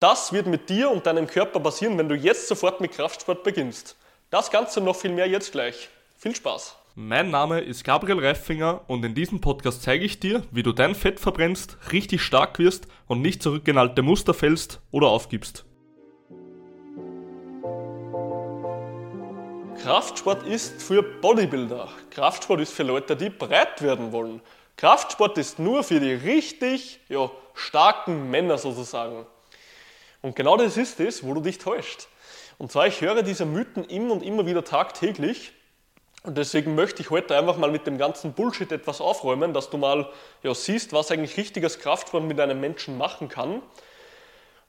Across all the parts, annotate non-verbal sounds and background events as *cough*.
Das wird mit dir und deinem Körper passieren, wenn du jetzt sofort mit Kraftsport beginnst. Das Ganze noch viel mehr jetzt gleich. Viel Spaß! Mein Name ist Gabriel Reifinger und in diesem Podcast zeige ich dir, wie du dein Fett verbrennst, richtig stark wirst und nicht zurückgenalte Muster fällst oder aufgibst. Kraftsport ist für Bodybuilder. Kraftsport ist für Leute, die breit werden wollen. Kraftsport ist nur für die richtig ja, starken Männer sozusagen. Und genau das ist es, wo du dich täuscht. Und zwar, ich höre diese Mythen immer und immer wieder tagtäglich. Und deswegen möchte ich heute einfach mal mit dem ganzen Bullshit etwas aufräumen, dass du mal ja, siehst, was eigentlich richtiges Kraftsport mit einem Menschen machen kann.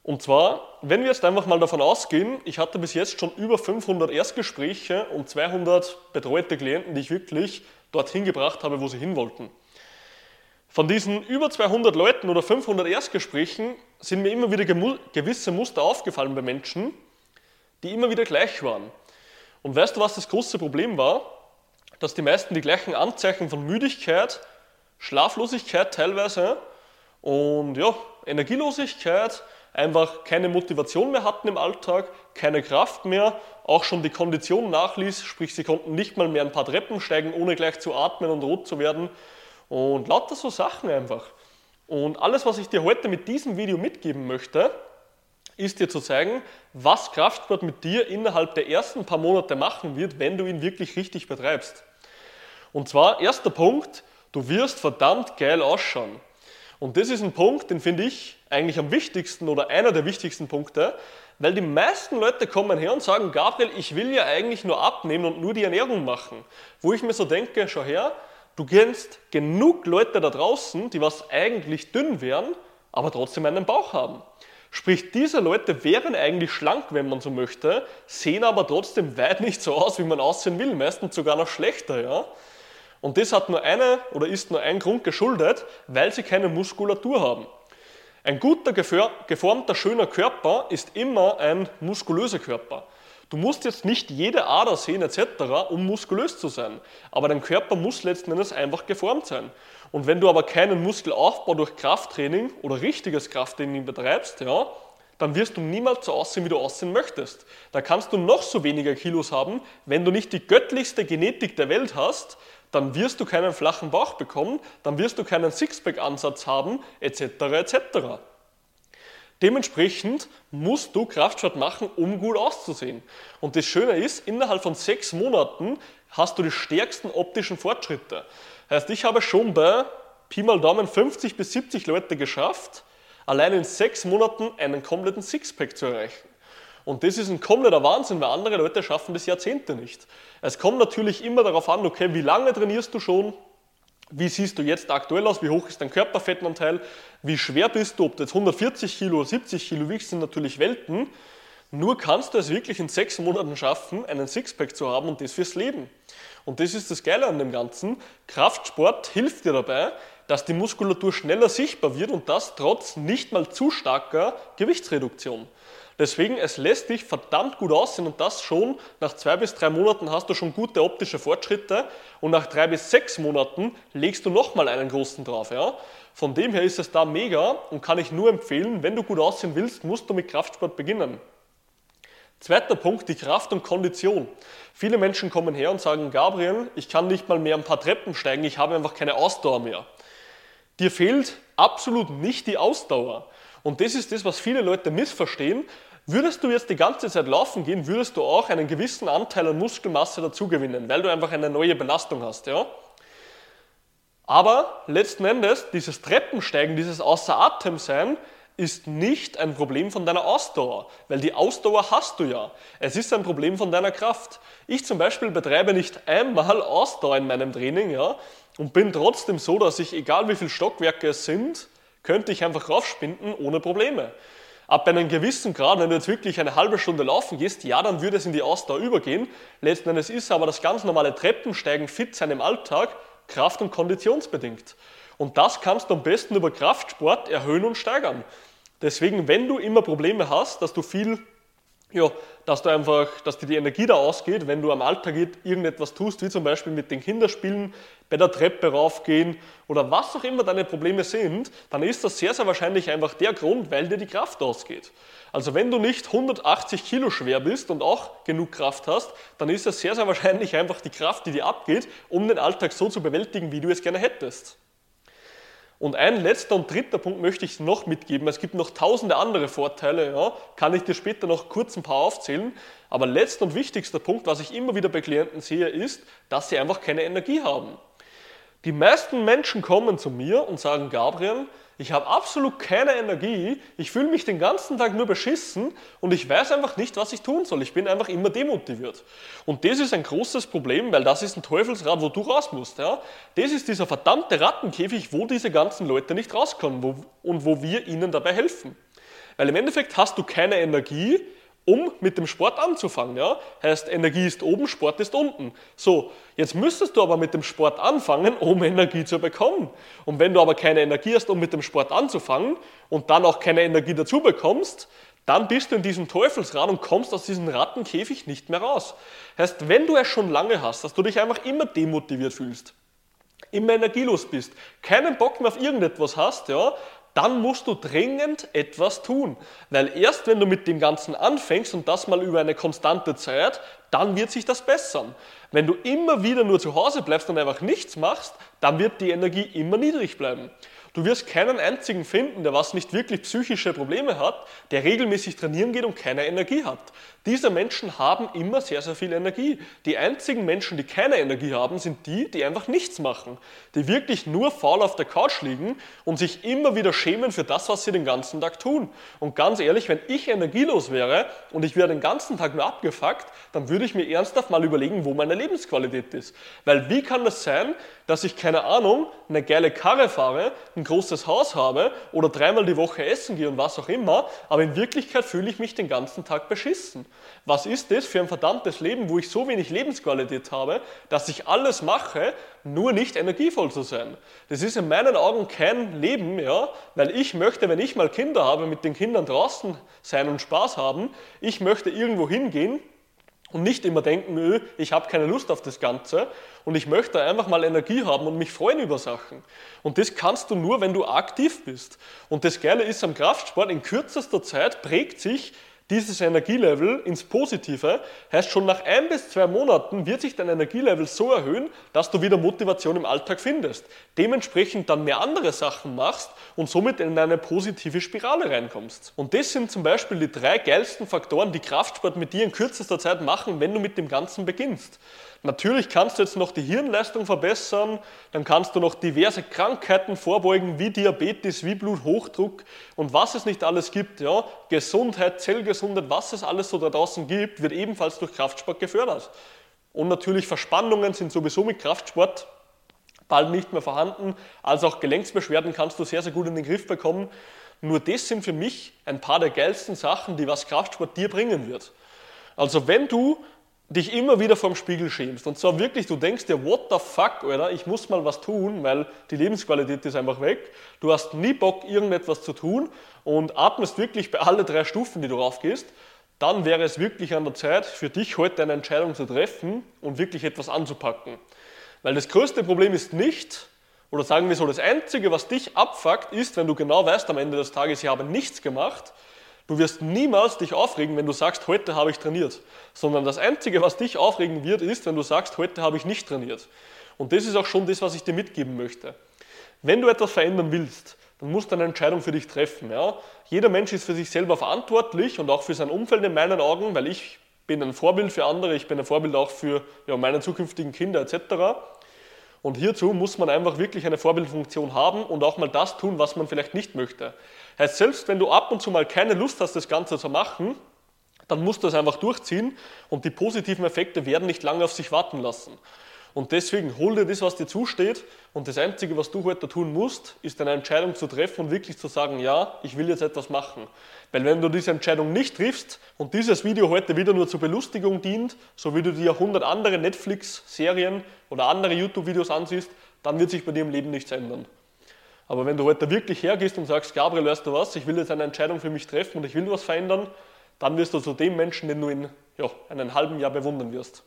Und zwar, wenn wir jetzt einfach mal davon ausgehen, ich hatte bis jetzt schon über 500 Erstgespräche und 200 betreute Klienten, die ich wirklich dorthin gebracht habe, wo sie hin wollten. Von diesen über 200 Leuten oder 500 Erstgesprächen sind mir immer wieder gewisse Muster aufgefallen bei Menschen, die immer wieder gleich waren. Und weißt du, was das große Problem war? Dass die meisten die gleichen Anzeichen von Müdigkeit, Schlaflosigkeit teilweise und ja, Energielosigkeit, einfach keine Motivation mehr hatten im Alltag, keine Kraft mehr, auch schon die Kondition nachließ, sprich sie konnten nicht mal mehr ein paar Treppen steigen, ohne gleich zu atmen und rot zu werden und lauter so Sachen einfach. Und alles, was ich dir heute mit diesem Video mitgeben möchte, ist dir zu zeigen, was Kraftsport mit dir innerhalb der ersten paar Monate machen wird, wenn du ihn wirklich richtig betreibst. Und zwar, erster Punkt, du wirst verdammt geil ausschauen. Und das ist ein Punkt, den finde ich eigentlich am wichtigsten oder einer der wichtigsten Punkte, weil die meisten Leute kommen her und sagen, Gabriel, ich will ja eigentlich nur abnehmen und nur die Ernährung machen. Wo ich mir so denke, schau her, Du kennst genug Leute da draußen, die was eigentlich dünn wären, aber trotzdem einen Bauch haben. Sprich, diese Leute wären eigentlich schlank, wenn man so möchte, sehen aber trotzdem weit nicht so aus, wie man aussehen will, meistens sogar noch schlechter, ja. Und das hat nur eine oder ist nur ein Grund geschuldet, weil sie keine Muskulatur haben. Ein guter, geformter, schöner Körper ist immer ein muskulöser Körper. Du musst jetzt nicht jede Ader sehen etc., um muskulös zu sein. Aber dein Körper muss letzten Endes einfach geformt sein. Und wenn du aber keinen Muskelaufbau durch Krafttraining oder richtiges Krafttraining betreibst, ja, dann wirst du niemals so aussehen, wie du aussehen möchtest. Da kannst du noch so weniger Kilos haben, wenn du nicht die göttlichste Genetik der Welt hast, dann wirst du keinen flachen Bauch bekommen, dann wirst du keinen Sixpack-Ansatz haben, etc. etc. Dementsprechend musst du Kraftsport machen, um gut auszusehen. Und das Schöne ist, innerhalb von sechs Monaten hast du die stärksten optischen Fortschritte. Heißt, ich habe schon bei Pi mal Daumen 50 bis 70 Leute geschafft, allein in sechs Monaten einen kompletten Sixpack zu erreichen. Und das ist ein kompletter Wahnsinn, weil andere Leute schaffen das Jahrzehnte nicht. Es kommt natürlich immer darauf an, okay, wie lange trainierst du schon, wie siehst du jetzt aktuell aus? Wie hoch ist dein Körperfettanteil? Wie schwer bist du? Ob du jetzt 140 Kilo oder 70 Kilo wiegst, sind natürlich Welten. Nur kannst du es wirklich in sechs Monaten schaffen, einen Sixpack zu haben und das fürs Leben. Und das ist das Geile an dem Ganzen. Kraftsport hilft dir dabei, dass die Muskulatur schneller sichtbar wird und das trotz nicht mal zu starker Gewichtsreduktion. Deswegen, es lässt dich verdammt gut aussehen und das schon nach zwei bis drei Monaten hast du schon gute optische Fortschritte und nach drei bis sechs Monaten legst du nochmal einen großen drauf. Ja? Von dem her ist es da mega und kann ich nur empfehlen, wenn du gut aussehen willst, musst du mit Kraftsport beginnen. Zweiter Punkt, die Kraft und Kondition. Viele Menschen kommen her und sagen, Gabriel, ich kann nicht mal mehr ein paar Treppen steigen, ich habe einfach keine Ausdauer mehr. Dir fehlt absolut nicht die Ausdauer. Und das ist das, was viele Leute missverstehen. Würdest du jetzt die ganze Zeit laufen gehen, würdest du auch einen gewissen Anteil an Muskelmasse dazugewinnen, weil du einfach eine neue Belastung hast. Ja? Aber letzten Endes, dieses Treppensteigen, dieses Außer Atem sein, ist nicht ein Problem von deiner Ausdauer, weil die Ausdauer hast du ja. Es ist ein Problem von deiner Kraft. Ich zum Beispiel betreibe nicht einmal Ausdauer in meinem Training ja, und bin trotzdem so, dass ich, egal wie viele Stockwerke es sind, könnte ich einfach raufspinden ohne Probleme. Ab einem gewissen Grad, wenn du jetzt wirklich eine halbe Stunde laufen gehst, ja, dann würde es in die Ausdauer übergehen. Letzten Endes ist aber das ganz normale Treppensteigen, fit sein im Alltag, kraft- und konditionsbedingt. Und das kannst du am besten über Kraftsport erhöhen und steigern. Deswegen, wenn du immer Probleme hast, dass du viel ja, dass du einfach, dass dir die Energie da ausgeht, wenn du am Alltag irgendetwas tust, wie zum Beispiel mit den Kinderspielen, bei der Treppe raufgehen oder was auch immer deine Probleme sind, dann ist das sehr, sehr wahrscheinlich einfach der Grund, weil dir die Kraft ausgeht. Also wenn du nicht 180 Kilo schwer bist und auch genug Kraft hast, dann ist das sehr, sehr wahrscheinlich einfach die Kraft, die dir abgeht, um den Alltag so zu bewältigen, wie du es gerne hättest. Und ein letzter und dritter Punkt möchte ich noch mitgeben. Es gibt noch tausende andere Vorteile, ja, kann ich dir später noch kurz ein paar aufzählen. Aber letzter und wichtigster Punkt, was ich immer wieder bei Klienten sehe, ist, dass sie einfach keine Energie haben. Die meisten Menschen kommen zu mir und sagen, Gabriel, ich habe absolut keine Energie, ich fühle mich den ganzen Tag nur beschissen und ich weiß einfach nicht, was ich tun soll. Ich bin einfach immer demotiviert. Und das ist ein großes Problem, weil das ist ein Teufelsrad, wo du raus musst. Ja? Das ist dieser verdammte Rattenkäfig, wo diese ganzen Leute nicht rauskommen wo, und wo wir ihnen dabei helfen. Weil im Endeffekt hast du keine Energie, um mit dem Sport anzufangen. Ja? Heißt, Energie ist oben, Sport ist unten. So, jetzt müsstest du aber mit dem Sport anfangen, um *laughs* Energie zu bekommen. Und wenn du aber keine Energie hast, um mit dem Sport anzufangen und dann auch keine Energie dazu bekommst, dann bist du in diesem Teufelsrad und kommst aus diesem Rattenkäfig nicht mehr raus. Heißt, wenn du es schon lange hast, dass du dich einfach immer demotiviert fühlst, immer energielos bist, keinen Bock mehr auf irgendetwas hast, ja, dann musst du dringend etwas tun. Weil erst wenn du mit dem Ganzen anfängst und das mal über eine konstante Zeit, dann wird sich das bessern. Wenn du immer wieder nur zu Hause bleibst und einfach nichts machst, dann wird die Energie immer niedrig bleiben. Du wirst keinen einzigen finden, der was nicht wirklich psychische Probleme hat, der regelmäßig trainieren geht und keine Energie hat. Diese Menschen haben immer sehr, sehr viel Energie. Die einzigen Menschen, die keine Energie haben, sind die, die einfach nichts machen. Die wirklich nur faul auf der Couch liegen und sich immer wieder schämen für das, was sie den ganzen Tag tun. Und ganz ehrlich, wenn ich energielos wäre und ich wäre den ganzen Tag nur abgefuckt, dann würde ich mir ernsthaft mal überlegen, wo meine Lebensqualität ist. Weil wie kann das sein, dass ich, keine Ahnung, eine geile Karre fahre, ein großes Haus habe oder dreimal die Woche essen gehe und was auch immer, aber in Wirklichkeit fühle ich mich den ganzen Tag beschissen. Was ist das für ein verdammtes Leben, wo ich so wenig Lebensqualität habe, dass ich alles mache, nur nicht energievoll zu sein? Das ist in meinen Augen kein Leben, ja, weil ich möchte, wenn ich mal Kinder habe, mit den Kindern draußen sein und Spaß haben. Ich möchte irgendwo hingehen, und nicht immer denken, öh, ich habe keine Lust auf das Ganze und ich möchte einfach mal Energie haben und mich freuen über Sachen. Und das kannst du nur, wenn du aktiv bist. Und das Geile ist am Kraftsport, in kürzester Zeit prägt sich dieses Energielevel ins Positive, heißt schon nach ein bis zwei Monaten wird sich dein Energielevel so erhöhen, dass du wieder Motivation im Alltag findest. Dementsprechend dann mehr andere Sachen machst und somit in eine positive Spirale reinkommst. Und das sind zum Beispiel die drei geilsten Faktoren, die Kraftsport mit dir in kürzester Zeit machen, wenn du mit dem Ganzen beginnst. Natürlich kannst du jetzt noch die Hirnleistung verbessern, dann kannst du noch diverse Krankheiten vorbeugen, wie Diabetes, wie Bluthochdruck und was es nicht alles gibt. Ja? Gesundheit, Zellgesundheit, was es alles so da draußen gibt, wird ebenfalls durch Kraftsport gefördert. Und natürlich Verspannungen sind sowieso mit Kraftsport bald nicht mehr vorhanden, also auch Gelenksbeschwerden kannst du sehr, sehr gut in den Griff bekommen. Nur das sind für mich ein paar der geilsten Sachen, die was Kraftsport dir bringen wird. Also wenn du dich immer wieder vorm Spiegel schämst. Und zwar wirklich, du denkst dir, what the fuck, Alter, ich muss mal was tun, weil die Lebensqualität ist einfach weg. Du hast nie Bock, irgendetwas zu tun und atmest wirklich bei alle drei Stufen, die du raufgehst. Dann wäre es wirklich an der Zeit, für dich heute eine Entscheidung zu treffen und wirklich etwas anzupacken. Weil das größte Problem ist nicht, oder sagen wir so, das Einzige, was dich abfuckt, ist, wenn du genau weißt am Ende des Tages, ich habe nichts gemacht, Du wirst niemals dich aufregen, wenn du sagst, heute habe ich trainiert, sondern das Einzige, was dich aufregen wird, ist, wenn du sagst, heute habe ich nicht trainiert. Und das ist auch schon das, was ich dir mitgeben möchte. Wenn du etwas verändern willst, dann musst du eine Entscheidung für dich treffen. Ja? Jeder Mensch ist für sich selber verantwortlich und auch für sein Umfeld in meinen Augen, weil ich bin ein Vorbild für andere, ich bin ein Vorbild auch für ja, meine zukünftigen Kinder etc. Und hierzu muss man einfach wirklich eine Vorbildfunktion haben und auch mal das tun, was man vielleicht nicht möchte. Heißt, selbst wenn du ab und zu mal keine Lust hast, das Ganze zu machen, dann musst du es einfach durchziehen und die positiven Effekte werden nicht lange auf sich warten lassen. Und deswegen hol dir das, was dir zusteht. Und das Einzige, was du heute tun musst, ist eine Entscheidung zu treffen und wirklich zu sagen, ja, ich will jetzt etwas machen. Weil wenn du diese Entscheidung nicht triffst und dieses Video heute wieder nur zur Belustigung dient, so wie du dir 100 andere Netflix-Serien oder andere YouTube-Videos ansiehst, dann wird sich bei dir im Leben nichts ändern. Aber wenn du heute wirklich hergehst und sagst, Gabriel, weißt du was, ich will jetzt eine Entscheidung für mich treffen und ich will was verändern, dann wirst du zu dem Menschen, den du in ja, einem halben Jahr bewundern wirst.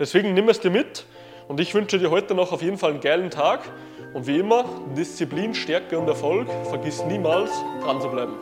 Deswegen nimm es dir mit und ich wünsche dir heute noch auf jeden Fall einen geilen Tag. Und wie immer, Disziplin, Stärke und Erfolg, vergiss niemals dran zu bleiben.